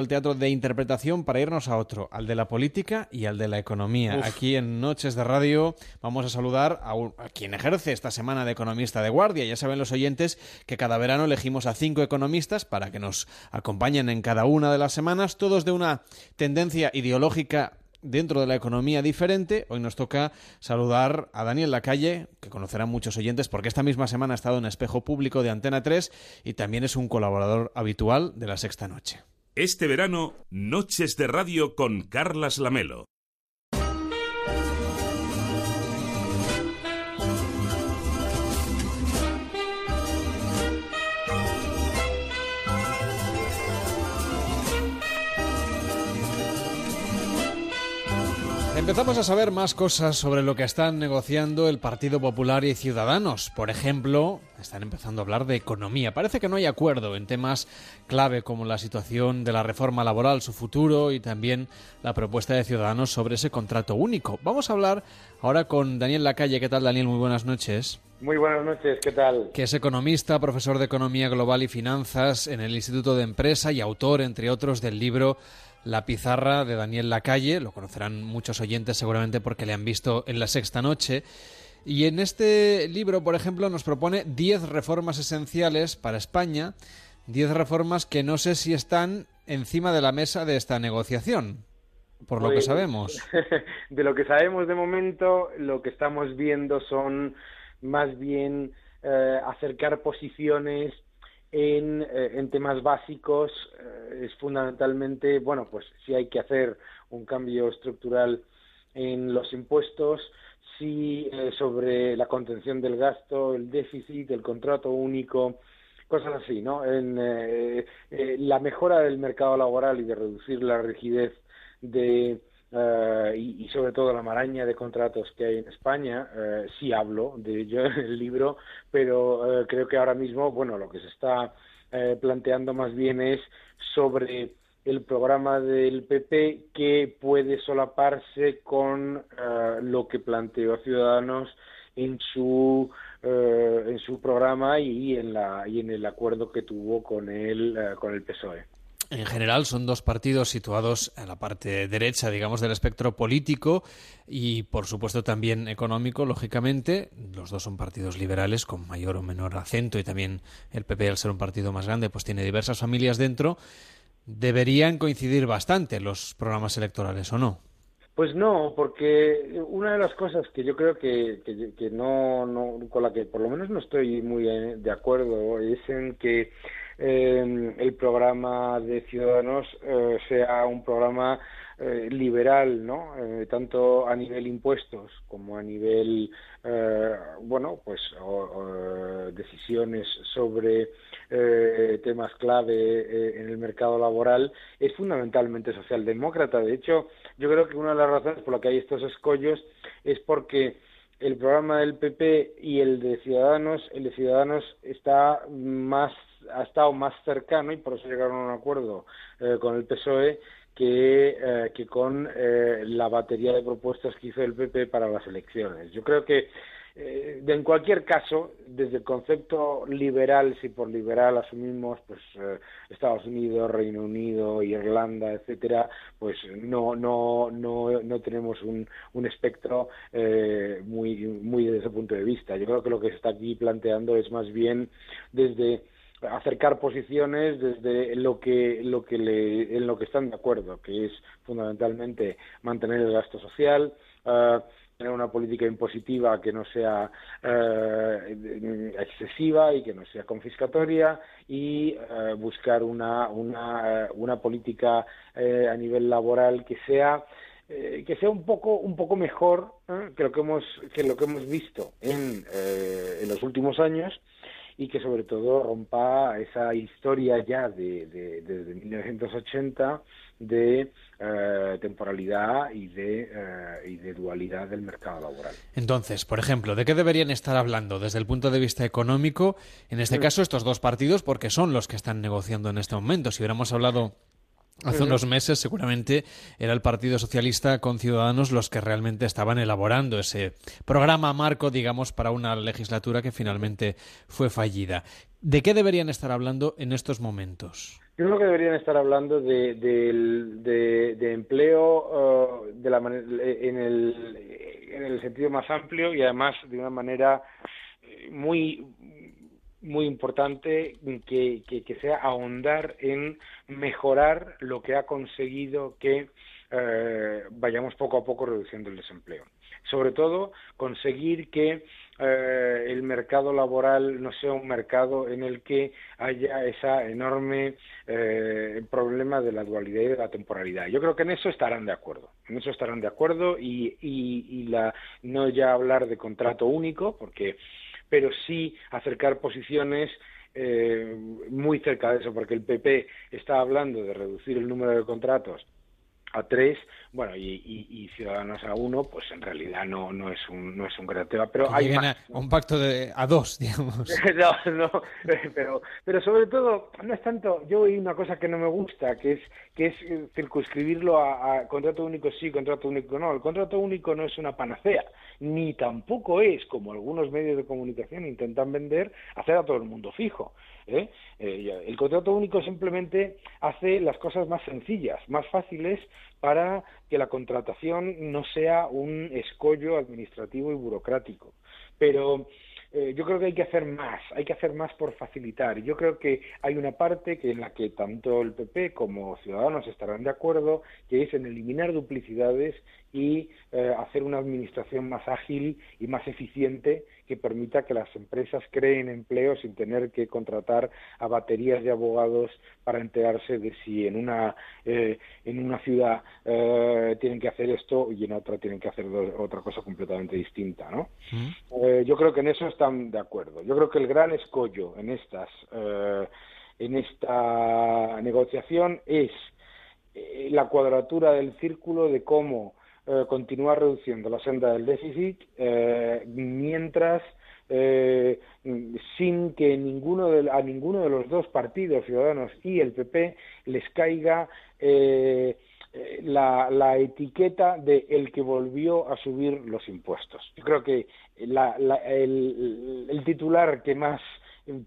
el teatro de interpretación para irnos a otro, al de la política y al de la economía. Aquí en Noches de Radio vamos a saludar a, a, quien ejerce esta semana de economista de guardia. Ya saben los oyentes que cada verano elegimos a cinco economistas para que nos acompañen en cada una de las semanas, todos de una tendencia ideológica dentro de la economía diferente. Hoy nos toca saludar a Daniel Lacalle, que conocerán muchos oyentes porque esta misma semana ha estado en Espejo Público de Antena 3 y también es un colaborador habitual de la Sexta Noche. Este verano, Noches de Radio con Carlas Lamelo. Empezamos a saber más cosas sobre lo que están negociando el Partido Popular y Ciudadanos. Por ejemplo, están empezando a hablar de economía. Parece que no hay acuerdo en temas clave como la situación de la reforma laboral, su futuro y también la propuesta de Ciudadanos sobre ese contrato único. Vamos a hablar ahora con Daniel Lacalle. ¿Qué tal, Daniel? Muy buenas noches. Muy buenas noches, ¿qué tal? Que es economista, profesor de Economía Global y Finanzas en el Instituto de Empresa y autor, entre otros, del libro la pizarra de Daniel Lacalle, lo conocerán muchos oyentes seguramente porque le han visto en la sexta noche. Y en este libro, por ejemplo, nos propone 10 reformas esenciales para España, 10 reformas que no sé si están encima de la mesa de esta negociación, por lo que Pues, sabemos. De lo que sabemos de momento, lo que estamos viendo son más bien eh, acercar posiciones en, eh, en temas básicos. eh, es fundamentalmente, bueno, pues si hay que hacer un cambio estructural en los impuestos, si eh, sobre la contención del gasto, el déficit, el contrato único, cosas así, ¿no? En eh, la mejora del mercado laboral y de reducir la rigidez de eh, y, y sobre todo la maraña de contratos que hay en España, eh, sí hablo de ello en el libro, pero eh, creo que ahora mismo, bueno, lo que se está planteando más bien es sobre el programa del PP que puede solaparse con lo que planteó Ciudadanos en su en su programa y en la y en el acuerdo que tuvo con el con el PSOE. En general son dos partidos situados en la parte derecha, digamos, del espectro político y, por supuesto, también económico, lógicamente. Los dos son partidos liberales con mayor o menor acento y también el PP, al ser un partido más grande, pues tiene diversas familias dentro. Deberían coincidir bastante los programas electorales, ¿o no? Pues no, porque una de las cosas que yo creo que, que, que no, no, con la que por lo menos no estoy muy eh, de acuerdo es en que eh, el programa de Ciudadanos eh, sea un programa eh, liberal, ¿no? Eh, tanto a nivel impuestos como a nivel, eh, bueno, pues decisiones sobre temas clave en el mercado laboral, es fundamentalmente socialdemócrata. De hecho, yo creo que una de las razones por las que hay estos escollos es porque el programa del PP y el de Ciudadanos, el de Ciudadanos está más ha estado más cercano y por eso llegaron a un acuerdo eh, con el PSOE que, eh, que con eh, la batería de propuestas que hizo el PP para las elecciones. Yo creo que eh, en cualquier caso, desde el concepto liberal, si por liberal asumimos pues eh, Estados Unidos, Reino Unido, Irlanda, etcétera, pues no no no no tenemos un, un espectro eh, muy muy desde ese punto de vista. Yo creo que lo que se está aquí planteando es más bien desde acercar posiciones desde lo que lo que le, en lo que están de acuerdo, que es fundamentalmente mantener el gasto social, uh, tener una política impositiva que no sea uh, excesiva y que no sea confiscatoria y uh, buscar una una, una política eh, a nivel laboral que sea eh, que sea un poco un poco mejor ¿eh? que lo que hemos que lo que hemos visto en, eh, en los últimos años y que sobre todo rompa esa historia ya de, de, de desde 1980 de eh, temporalidad y de, eh, y de dualidad del mercado laboral. Entonces, por ejemplo, ¿de qué deberían estar hablando desde el punto de vista económico? En este caso, estos dos partidos, porque son los que están negociando en este momento. Si hubiéramos hablado Hace unos meses seguramente era el Partido Socialista con Ciudadanos los que realmente estaban elaborando ese programa marco, digamos, para una legislatura que finalmente fue fallida. ¿De qué deberían estar hablando en estos momentos? Yo creo que deberían estar hablando de, de, empleo uh, de la en, el, en el sentido más amplio y además de una manera muy muy importante que, que, sea ahondar en mejorar lo que ha conseguido que eh, vayamos poco a poco reduciendo el desempleo. Sobre todo, conseguir que eh, el mercado laboral no sea un mercado en el que haya ese enorme eh, problema de la dualidad y de la temporalidad. Yo creo que en eso estarán de acuerdo. En eso estarán de acuerdo y, y, y la, no ya hablar de contrato único, porque pero sí acercar posiciones eh, muy cerca de eso, porque el PP está hablando de reducir el número de contratos a tres, bueno, y, Ciudadanos a uno, pues en realidad no, no es un no es un gran tema, pero hay A, un pacto de a dos, digamos. no, no, pero pero sobre todo no es tanto, yo oí una cosa que no me gusta, que es que es circunscribirlo a, contrato único sí, contrato único no. El contrato único no es una panacea, ni tampoco es como algunos medios de comunicación intentan vender hacer a todo el mundo fijo. ¿Eh? Eh, el contrato único simplemente hace las cosas más sencillas, más fáciles para que la contratación no sea un escollo administrativo y burocrático. Pero eh, yo creo que hay que hacer más, hay que hacer más por facilitar. Yo creo que hay una parte que en la que tanto el PP como Ciudadanos estarán de acuerdo, que es en eliminar duplicidades y eh, hacer una administración más ágil y más eficiente que permita que las empresas creen empleo sin tener que contratar a baterías de abogados para enterarse de si en una eh, en una ciudad eh, tienen que hacer esto y en otra tienen que hacer otra cosa completamente distinta, ¿no? Mm. yo creo que en eso están de acuerdo. Yo creo que el gran escollo en estas en esta negociación es la cuadratura del círculo de cómo eh, continuar reduciendo la senda del déficit eh, mientras eh, sin que ninguno de, a ninguno de los dos partidos, Ciudadanos y el PP, les caiga la, etiqueta de el que volvió a subir los impuestos. Yo creo que el titular que más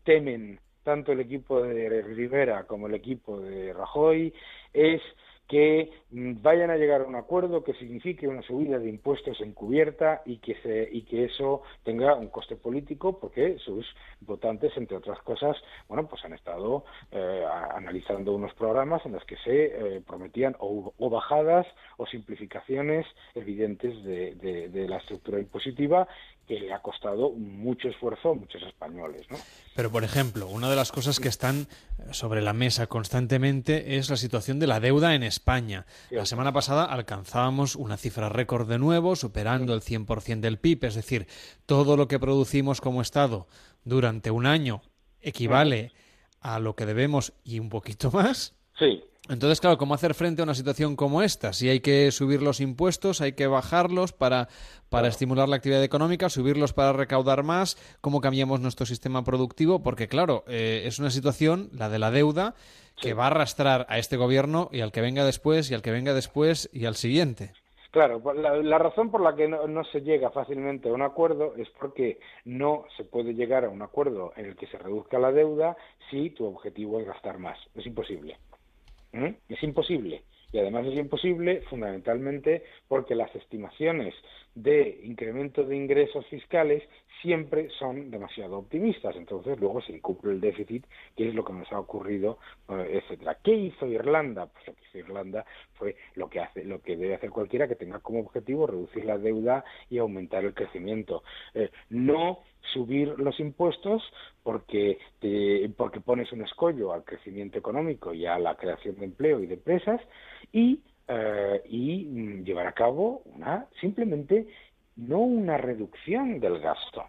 temen tanto el equipo de Rivera como el equipo de Rajoy es que mm, vayan a llegar a un acuerdo que signifique una subida de impuestos encubierta y que se, y que eso tenga un coste político porque sus votantes entre otras cosas bueno pues han estado eh, analizando unos programas en los que se eh, prometían o, bajadas o simplificaciones evidentes de, de la estructura impositiva que le ha costado mucho esfuerzo a muchos españoles. ¿no? Pero, por ejemplo, una de las cosas que están sobre la mesa constantemente es la situación de la deuda en España. La semana pasada alcanzábamos una cifra récord de nuevo, superando el 100% del PIB, es decir, todo lo que producimos como Estado durante un año equivale a lo que debemos y un poquito más. Sí. Entonces, claro, ¿cómo hacer frente a una situación como esta? Si hay que subir los impuestos, hay que bajarlos para, para estimular la actividad económica, subirlos para recaudar más, ¿cómo cambiamos nuestro sistema productivo? Porque, claro, eh, es una situación, la de la deuda, que va a arrastrar a este gobierno y al que venga después y al que venga después y al siguiente. Claro, pues la, la, razón por la que no, no, se llega fácilmente a un acuerdo es porque no se puede llegar a un acuerdo en el que se reduzca la deuda si tu objetivo es gastar más. Es imposible. ¿Mm? Es imposible. Y además es imposible fundamentalmente porque las estimaciones de incremento de ingresos fiscales siempre son demasiado optimistas. Entonces luego se incumple el déficit, que es lo que nos ha ocurrido, eh, etcétera. ¿Qué hizo Irlanda? Pues lo que hizo Irlanda fue lo que hace, lo que debe hacer cualquiera que tenga como objetivo reducir la deuda y aumentar el crecimiento. Eh, no subir los impuestos porque porque pones un escollo al crecimiento económico y a la creación de empleo y de empresas y eh, y mm, llevar a cabo una simplemente no una reducción del gasto.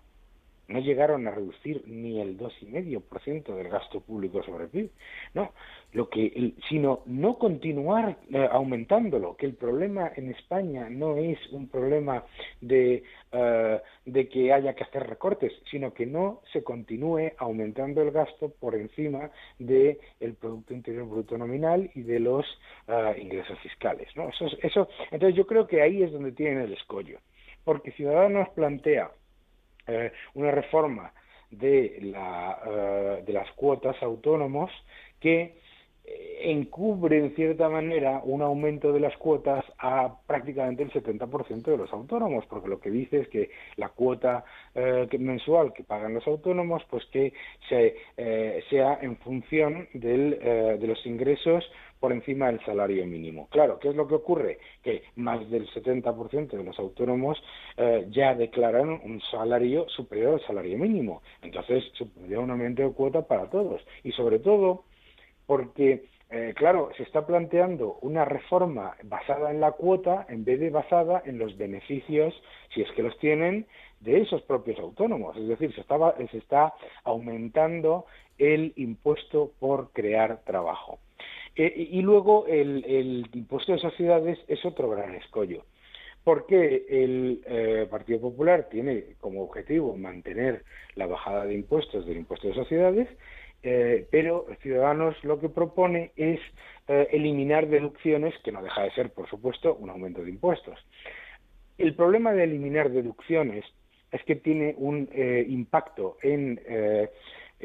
No llegaron a reducir ni el dos y medio por ciento del gasto público sobre el PIB. No, lo que, sino no continuar eh, aumentándolo. Que el problema en España no es un problema de, eh, de que haya que hacer recortes, sino que no se continúe aumentando el gasto por encima del el Producto Interior Bruto nominal y de los eh, ingresos fiscales. ¿no? Eso, eso, entonces yo creo que ahí es donde tienen el escollo porque Ciudadanos plantea eh, una reforma de, la, eh, de las cuotas autónomos que encubre en cierta manera un aumento de las cuotas a prácticamente el 70% de los autónomos, porque lo que dice es que la cuota eh, mensual que pagan los autónomos, pues que se, eh, sea en función del, eh, de los ingresos por encima del salario mínimo. Claro, ¿qué es lo que ocurre? Que más del 70% de los autónomos ya declaran un salario superior al salario mínimo. Entonces, supondría un aumento de cuota para todos. Y sobre todo, porque eh, claro, se está planteando una reforma basada en la cuota en vez de basada en los beneficios, si es que los tienen, de esos propios autónomos. Es decir, se, se está aumentando el impuesto por crear trabajo. Eh, y luego el, impuesto de sociedades es otro gran escollo porque el eh, Partido Popular tiene como objetivo mantener la bajada de impuestos del impuesto de sociedades eh, pero Ciudadanos lo que propone es eh, eliminar deducciones, que no deja de ser, por supuesto, un aumento de impuestos. El problema de eliminar deducciones es que tiene un eh, impacto en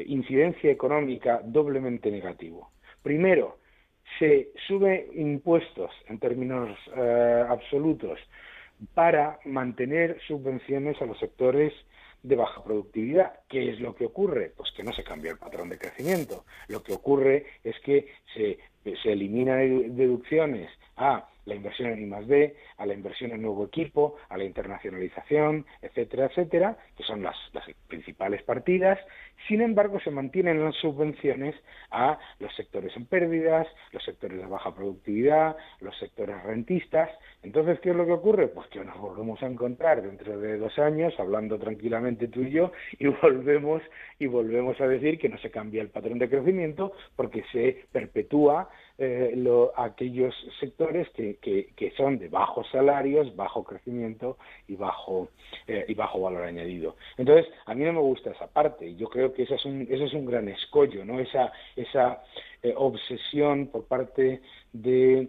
incidencia económica doblemente negativo. Primero, se sube impuestos en términos absolutos para mantener subvenciones a los sectores de baja productividad. ¿Qué es lo que ocurre? Pues que no se cambia el patrón de crecimiento. Lo que ocurre es que se, se eliminan deducciones a la inversión en I+D, a la inversión en nuevo equipo, a la internacionalización, etcétera, etcétera, que son las, las principales partidas. Sin embargo, se mantienen las subvenciones a los sectores en pérdidas, los sectores de baja productividad, los sectores rentistas. Entonces, ¿qué es lo que ocurre? Pues que nos volvemos a encontrar dentro de dos años, hablando tranquilamente tú y yo, y volvemos y volvemos a decir que no se cambia el patrón de crecimiento porque se perpetúa eh, aquellos sectores que, que, son de bajos salarios, bajo crecimiento y bajo, eh, y bajo valor añadido. Entonces, a mí no me gusta esa parte yo creo que ese es un, es un gran escollo, ¿no? esa, esa eh, obsesión por parte de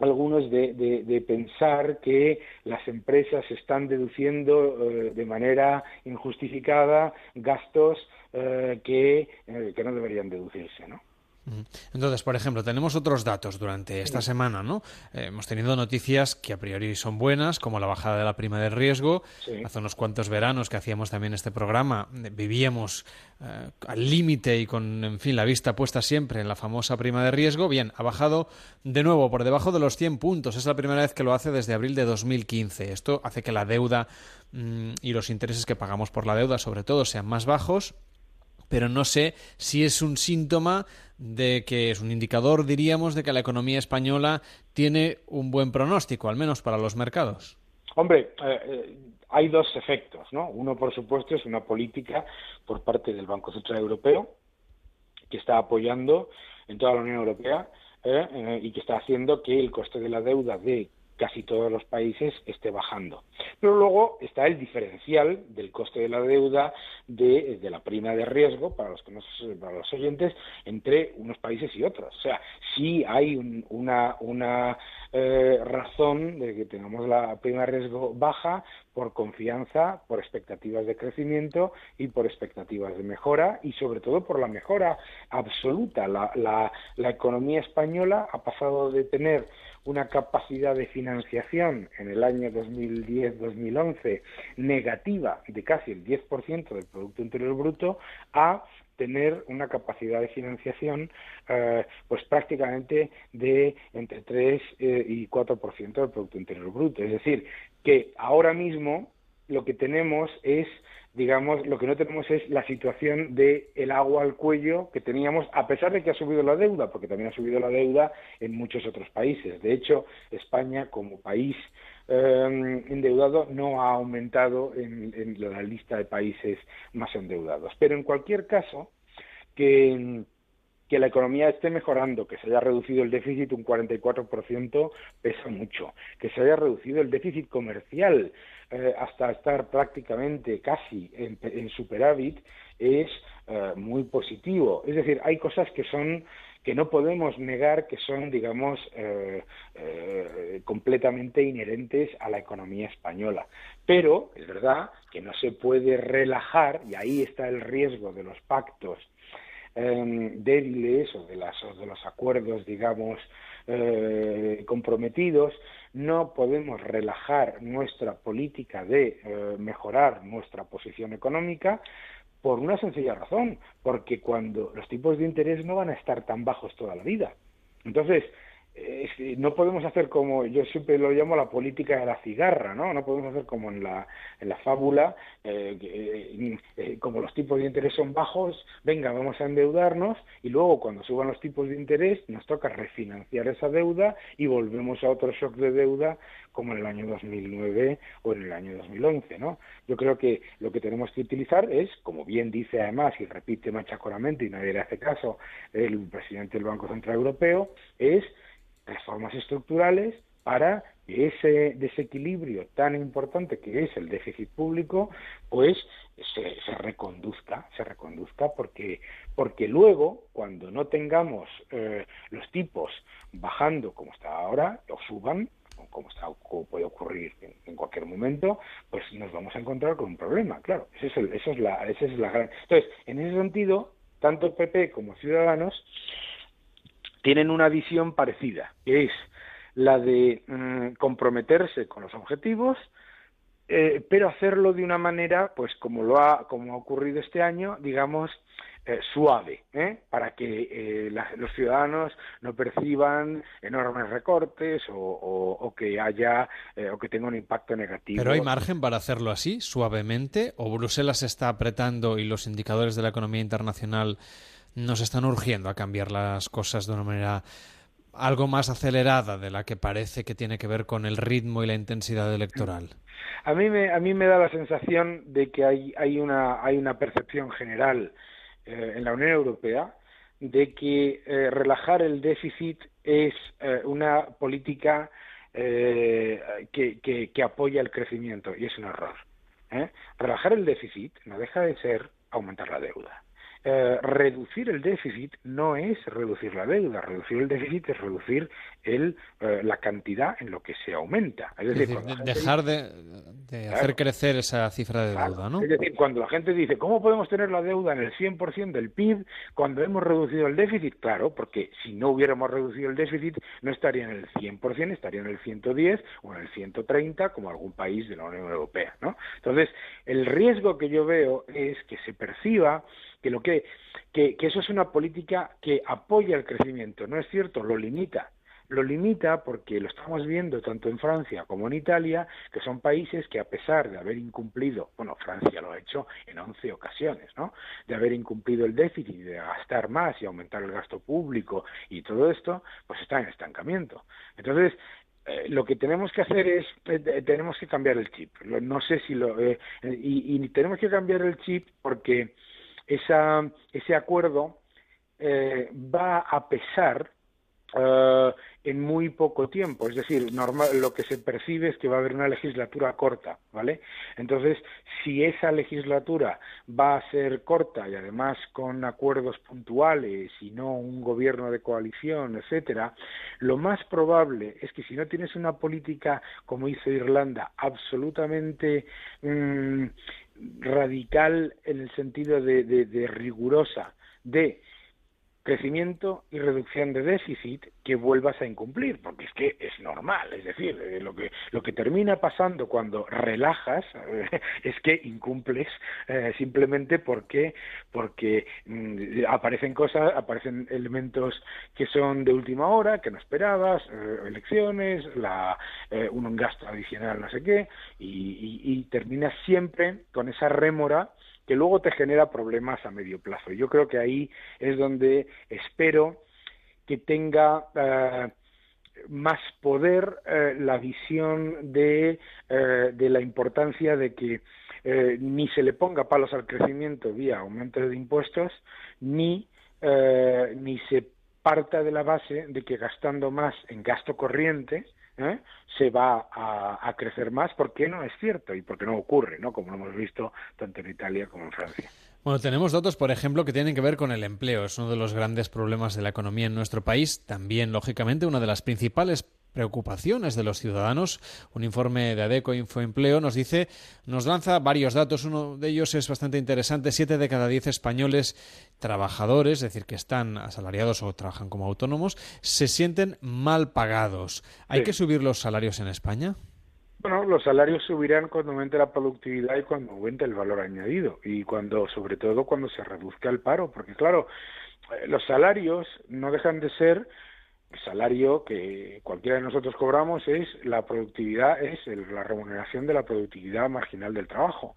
algunos de, de, pensar que las empresas están deduciendo de manera injustificada gastos que, que no deberían deducirse, ¿no? Entonces, por ejemplo, tenemos otros datos durante esta semana, ¿no? Eh, hemos tenido noticias que a priori son buenas, como la bajada de la prima de riesgo. Hace unos cuantos veranos que hacíamos también este programa, eh, vivíamos eh, al límite y con, en fin, la vista puesta siempre en la famosa prima de riesgo. Bien, ha bajado de nuevo por debajo de los 100 puntos. Es la primera vez que lo hace desde abril de 2015. Esto hace que la deuda mm, y los intereses que pagamos por la deuda, sobre todo, sean más bajos pero no sé si es un síntoma de que es un indicador, diríamos, de que la economía española tiene un buen pronóstico, al menos para los mercados. Hombre, eh, eh, hay dos efectos, ¿no? Uno, por supuesto, es una política por parte del Banco Central Europeo que está apoyando en toda la Unión Europea eh, y que está haciendo que el coste de la deuda de casi todos los países esté bajando. Pero luego está el diferencial del coste de la deuda de, la prima de riesgo para los, que para los oyentes entre unos países y otros. O sea, sí hay una, una eh, razón de que tengamos la prima de riesgo baja por confianza, por expectativas de crecimiento y por expectativas de mejora y sobre todo por la mejora absoluta. La, economía española ha pasado de tener una capacidad de financiación en el año 2010-2011 negativa de casi el 10% del Producto Interior Bruto a tener una capacidad de financiación eh, pues prácticamente de entre 3 eh, y 4% del Producto Interior Bruto. Es decir, que ahora mismo lo que tenemos es digamos, lo que no tenemos es la situación de el agua al cuello que teníamos, a pesar de que ha subido la deuda, porque también ha subido la deuda en muchos otros países. De hecho, España, como país eh, endeudado, no ha aumentado en, la lista de países más endeudados. Pero en cualquier caso, que que la economía esté mejorando, que se haya reducido el déficit un 44% pesa mucho, que se haya reducido el déficit comercial eh, hasta estar prácticamente casi en, superávit es eh, muy positivo. Es decir, hay cosas que son que no podemos negar que son, digamos, eh, completamente inherentes a la economía española. Pero es verdad que no se puede relajar, y ahí está el riesgo de los pactos em, débiles o de, los acuerdos, digamos, eh, comprometidos, no podemos relajar nuestra política de eh, mejorar nuestra posición económica por una sencilla razón, porque cuando los tipos de interés no van a estar tan bajos toda la vida. Entonces, no podemos hacer como yo siempre lo llamo la política de la cigarra, ¿no? No podemos hacer como en la, en la fábula, eh, eh, eh, como los tipos de interés son bajos, venga, vamos a endeudarnos y luego cuando suban los tipos de interés nos toca refinanciar esa deuda y volvemos a otro shock de deuda como en el año 2009 o en el año 2011, ¿no? Yo creo que lo que tenemos que utilizar es, como bien dice además y repite machacoramente y nadie le hace caso el presidente del Banco Central Europeo, es reformas estructurales para que ese desequilibrio tan importante que es el déficit público, pues se, reconduzca, se reconduzca, porque, porque luego, cuando no tengamos eh, los tipos bajando como está ahora, o suban, como, está, puede ocurrir en, cualquier momento, pues nos vamos a encontrar con un problema, claro. Ese es el, eso es la, esa es la gran... Entonces, en ese sentido, tanto PP como Ciudadanos tienen una visión parecida, que es la de mm, comprometerse con los objetivos, eh, pero hacerlo de una manera, pues como lo ha, como ha ocurrido este año, digamos, eh, suave, ¿eh? para que los ciudadanos no perciban enormes recortes o, que haya o que tenga un impacto negativo. Pero hay margen para hacerlo así, suavemente, o Bruselas está apretando y los indicadores de la economía internacional nos están urgiendo a cambiar las cosas de una manera algo más acelerada de la que parece que tiene que ver con el ritmo y la intensidad electoral. A mí me, a me da la sensación de que hay, hay, una, hay una percepción general eh, en la Unión Europea de que eh, relajar el déficit es eh, una política que, que, apoya el crecimiento y es un error. Relajar el déficit no deja de ser aumentar la deuda. Eh, reducir el déficit no es reducir la deuda, reducir el déficit es reducir el, eh, la cantidad en lo que se aumenta. Es decir, dejar de, hacer crecer esa cifra de deuda, ¿no? Es decir, cuando la gente dice, ¿cómo podemos tener la deuda en el 100% del PIB cuando hemos reducido el déficit? Claro, porque si no hubiéramos reducido el déficit, no estaría en el 100%, estaría en el 110 o en el 130, como algún país de la Unión Europea, ¿no? Entonces, el riesgo que yo veo es que se perciba que lo que, que, eso es una política que apoya el crecimiento, no es cierto, lo limita. Lo limita porque lo estamos viendo tanto en Francia como en Italia, que son países que a pesar de haber incumplido, bueno, Francia lo ha hecho en 11 ocasiones, ¿no? De haber incumplido el déficit, de gastar más y aumentar el gasto público y todo esto, pues está en estancamiento. Entonces, eh, lo que tenemos que hacer es eh, tenemos que cambiar el chip no sé si lo eh, y, y, tenemos que cambiar el chip porque esa, ese acuerdo eh, va a pesar eh, en muy poco tiempo. Es decir, normal, lo que se percibe es que va a haber una legislatura corta, ¿vale? Entonces, si esa legislatura va a ser corta y además con acuerdos puntuales y no un gobierno de coalición, etcétera, lo más probable es que si no tienes una política como hizo Irlanda absolutamente mm, radical en el sentido de rigurosa de crecimiento y reducción de déficit que vuelvas a incumplir, porque es que es normal, es decir, eh, lo que lo que termina pasando cuando relajas eh, es que incumples eh, simplemente porque porque mm, aparecen cosas, aparecen elementos que son de última hora, que no esperabas, elecciones, la un gasto adicional, no sé qué, y, y terminas siempre con esa rémora que luego te genera problemas a medio plazo. Yo creo que ahí es donde espero que tenga eh, más poder eh, la visión de, eh, de, la importancia de que ni se le ponga palos al crecimiento vía aumento de impuestos, ni, ni se parta de la base de que gastando más en gasto corriente, ¿eh? se va a, crecer más, porque no es cierto y porque no ocurre, ¿no? como lo hemos visto tanto en Italia como en Francia. Bueno, tenemos datos, por ejemplo, que tienen que ver con el empleo. Es uno de los grandes problemas de la economía en nuestro país. También, lógicamente, una de las principales preocupaciones de los ciudadanos. Un informe de ADECO Infoempleo nos dice, nos lanza varios datos. Uno de ellos es bastante interesante. Siete de cada diez españoles trabajadores, es decir, que están asalariados o trabajan como autónomos, se sienten mal pagados. ¿Hay que subir los salarios en España? Bueno, los salarios subirán cuando aumente la productividad y cuando aumente el valor añadido y cuando, sobre todo, cuando se reduzca el paro, porque claro, eh, los salarios no dejan de ser salario que cualquiera de nosotros cobramos es la productividad, es la remuneración de la productividad marginal del trabajo.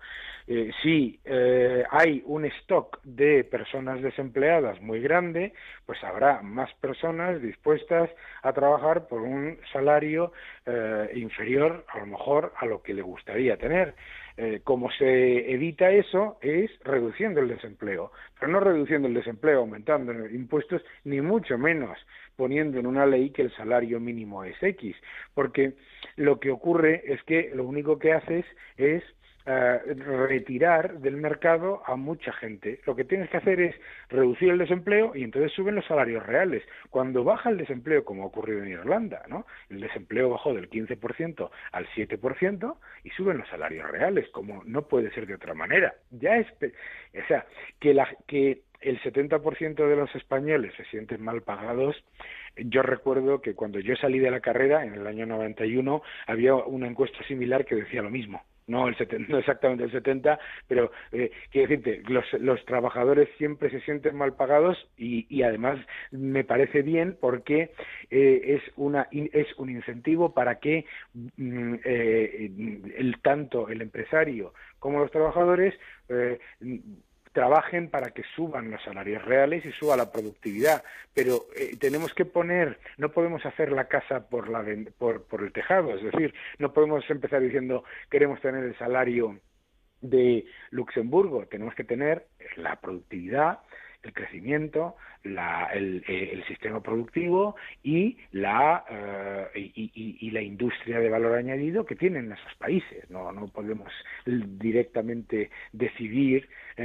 Eh, si eh, hay un stock de personas desempleadas muy grande, pues habrá más personas dispuestas a trabajar por un salario eh, inferior a lo mejor a lo que le gustaría tener. Eh, como se evita eso es reduciendo el desempleo, pero no reduciendo el desempleo, aumentando impuestos, ni mucho menos poniendo en una ley que el salario mínimo es X, porque lo que ocurre es que lo único que haces es retirar del mercado a mucha gente. Lo que tienes que hacer es reducir el desempleo y entonces suben los salarios reales. Cuando baja el desempleo, como ha ocurrido en Irlanda, ¿no? El desempleo bajó del 15% al 7% y suben los salarios reales, como no puede ser de otra manera. Ya es, o sea, que la que el 70% de los españoles se sienten mal pagados. Yo recuerdo que cuando yo salí de la carrera, en el año 91, había una encuesta similar que decía lo mismo no, el no exactamente el 70, pero eh, quiero decirte, los, trabajadores siempre se sienten mal pagados y, además me parece bien porque eh, es, una, es un incentivo para que mm, eh, el, tanto el empresario como los trabajadores trabajen para que suban los salarios reales y suba la productividad. Pero eh, tenemos que poner, no podemos hacer la casa por, la, por, por el tejado, es decir, no podemos empezar diciendo queremos tener el salario de Luxemburgo, tenemos que tener la productividad el crecimiento, la, el, eh, el, sistema productivo y la, uh, y, la industria de valor añadido que tienen esos países. No, podemos directamente decidir eh,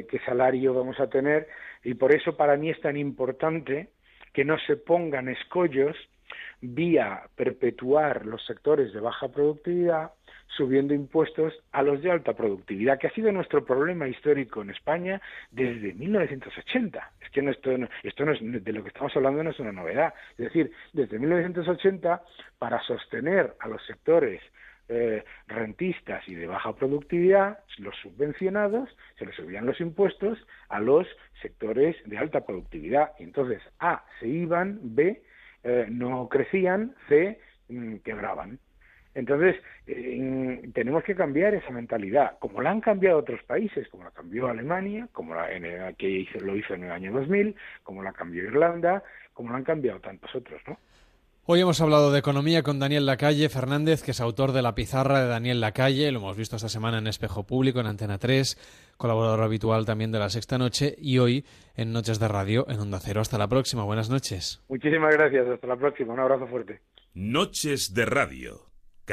eh, qué salario vamos a tener y por eso para mí es tan importante que no se pongan escollos vía perpetuar los sectores de baja productividad subiendo impuestos a los de alta productividad, que ha sido nuestro problema histórico en España desde 1980. Es que esto, esto no es, de lo que estamos hablando no es una novedad. Es decir, desde 1980, para sostener a los sectores eh, rentistas y de baja productividad, los subvencionados, se les subían los impuestos a los sectores de alta productividad. Y entonces, A, se iban, B, eh, no crecían, C, mm, quebraban. Entonces, eh, tenemos que cambiar esa mentalidad, como la han cambiado otros países, como la cambió Alemania, como la en el, que hizo, lo hizo en el año 2000, como la cambió Irlanda, como la han cambiado tantos otros, ¿no? Hoy hemos hablado de economía con Daniel Lacalle Fernández, que es autor de La pizarra de Daniel Lacalle, lo hemos visto esta semana en Espejo Público, en Antena 3, colaborador habitual también de La Sexta Noche y hoy en Noches de Radio en Onda Cero. Hasta la próxima, buenas noches. Muchísimas gracias, hasta la próxima, un abrazo fuerte. Noches de Radio